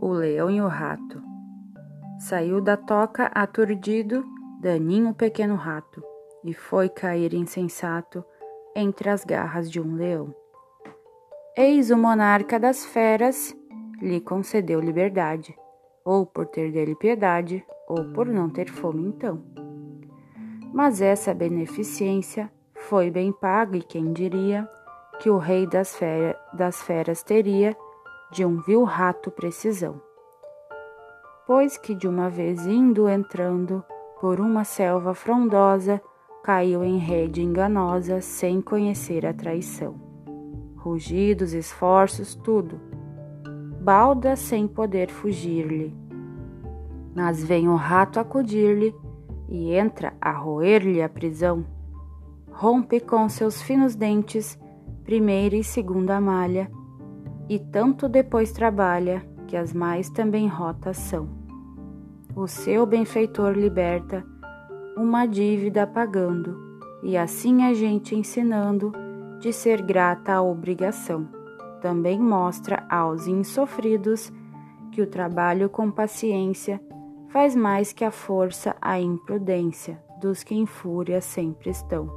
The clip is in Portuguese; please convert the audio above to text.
O leão e o rato. Saiu da toca aturdido, daninho pequeno rato, e foi cair insensato entre as garras de um leão. Eis o monarca das feras lhe concedeu liberdade, ou por ter dele piedade, ou por não ter fome então. Mas essa beneficência foi bem paga, e quem diria que o rei das, fera, das feras teria de um vil rato precisão. Pois que de uma vez indo entrando por uma selva frondosa, caiu em rede enganosa sem conhecer a traição. Rugidos, esforços, tudo. Balda sem poder fugir-lhe. Mas vem o rato acudir-lhe e entra a roer-lhe a prisão. Rompe com seus finos dentes primeira e segunda malha e tanto depois trabalha que as mais também rotas são. O seu benfeitor liberta uma dívida pagando, e assim a gente ensinando de ser grata à obrigação. Também mostra aos insofridos que o trabalho com paciência faz mais que a força a imprudência dos que em fúria sempre estão.